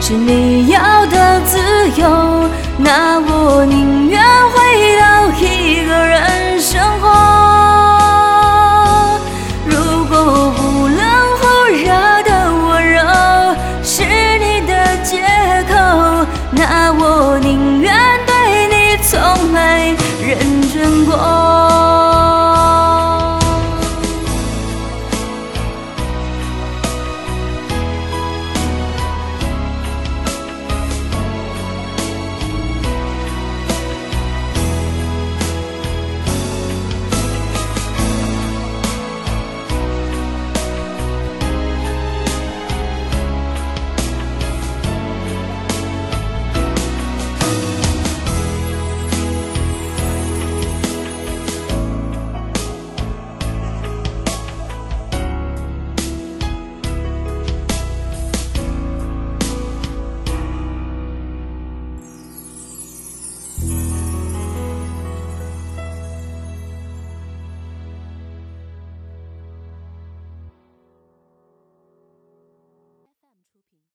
是你要的自由那我宁愿回到一个人生活。如果忽冷忽热的温柔是你的借口那我宁